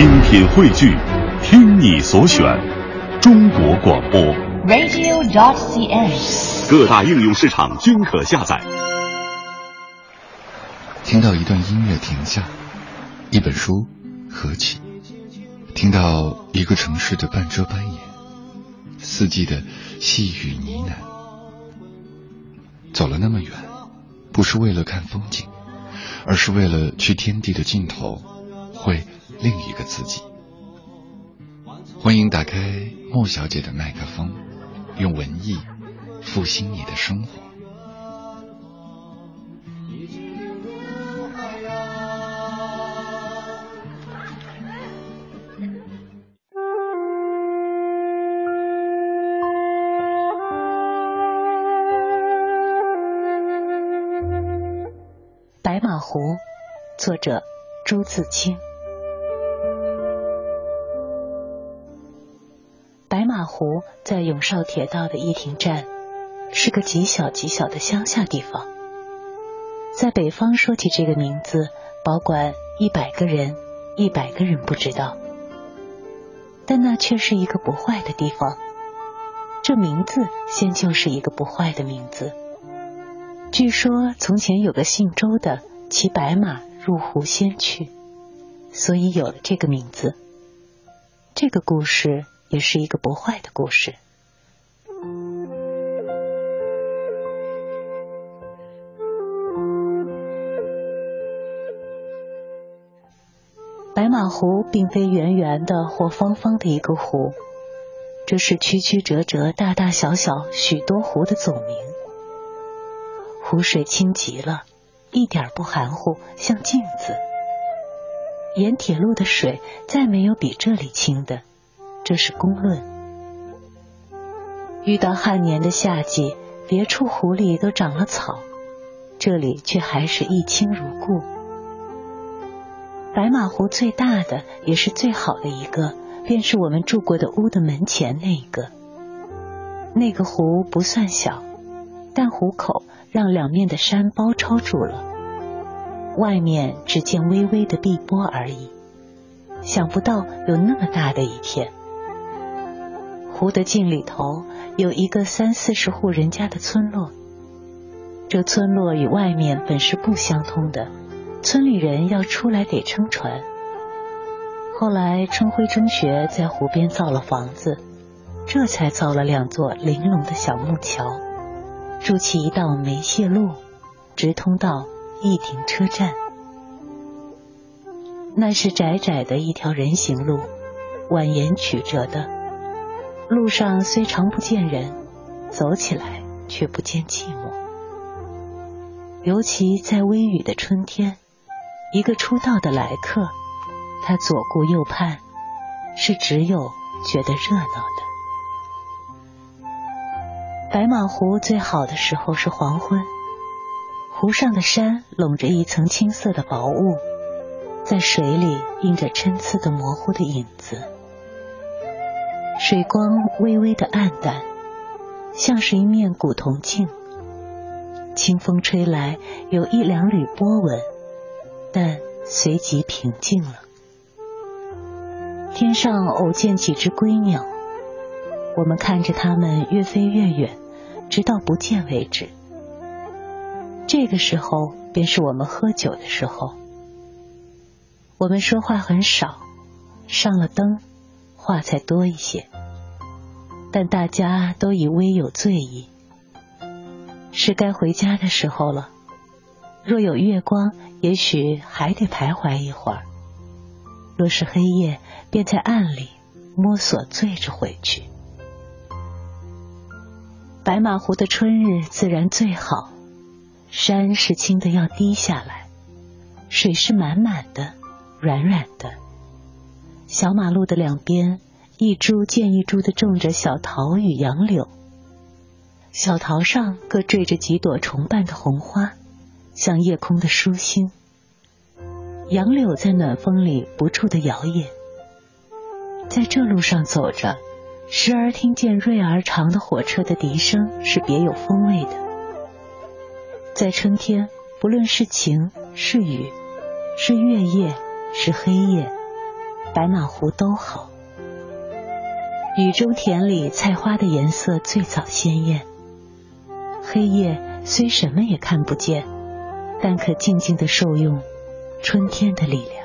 精品汇聚，听你所选，中国广播。radio.cn。各大应用市场均可下载。听到一段音乐停下，一本书合起，听到一个城市的半遮半掩，四季的细雨呢喃。走了那么远，不是为了看风景，而是为了去天地的尽头，会另一个自己。欢迎打开莫小姐的麦克风，用文艺复兴你的生活。白马湖，作者朱自清。白马湖在永绍铁道的义亭站，是个极小极小的乡下地方。在北方说起这个名字，保管一百个人，一百个人不知道。但那却是一个不坏的地方，这名字先就是一个不坏的名字。据说从前有个姓周的骑白马入湖仙去，所以有了这个名字。这个故事也是一个不坏的故事。白马湖并非圆圆的或方方的一个湖，这是曲曲折折、大大小小许多湖的总名。湖水清极了，一点不含糊，像镜子。沿铁路的水再没有比这里清的，这是公论。遇到旱年的夏季，别处湖里都长了草，这里却还是一清如故。白马湖最大的也是最好的一个，便是我们住过的屋的门前那一个。那个湖不算小，但湖口让两面的山包抄住了，外面只见微微的碧波而已。想不到有那么大的一片。湖的尽里头有一个三四十户人家的村落，这村落与外面本是不相通的，村里人要出来得撑船。后来春晖中学在湖边造了房子，这才造了两座玲珑的小木桥。筑起一道煤屑路，直通到义亭车站。那是窄窄的一条人行路，蜿蜒曲折的。路上虽常不见人，走起来却不见寂寞。尤其在微雨的春天，一个出道的来客，他左顾右盼，是只有觉得热闹的。白马湖最好的时候是黄昏，湖上的山笼着一层青色的薄雾，在水里映着参差的模糊的影子，水光微微的暗淡，像是一面古铜镜。清风吹来，有一两缕波纹，但随即平静了。天上偶见几只归鸟。我们看着它们越飞越远，直到不见为止。这个时候便是我们喝酒的时候。我们说话很少，上了灯，话才多一些。但大家都已微有醉意，是该回家的时候了。若有月光，也许还得徘徊一会儿；若是黑夜，便在暗里摸索醉着回去。白马湖的春日自然最好，山是青的要低下来，水是满满的、软软的。小马路的两边，一株见一株的种着小桃与杨柳，小桃上各缀着几朵重瓣的红花，像夜空的疏星。杨柳在暖风里不住的摇曳。在这路上走着。时而听见锐而长的火车的笛声，是别有风味的。在春天，不论是晴是雨，是月夜是黑夜，白马湖都好。雨中田里菜花的颜色最早鲜艳。黑夜虽什么也看不见，但可静静的受用春天的力量。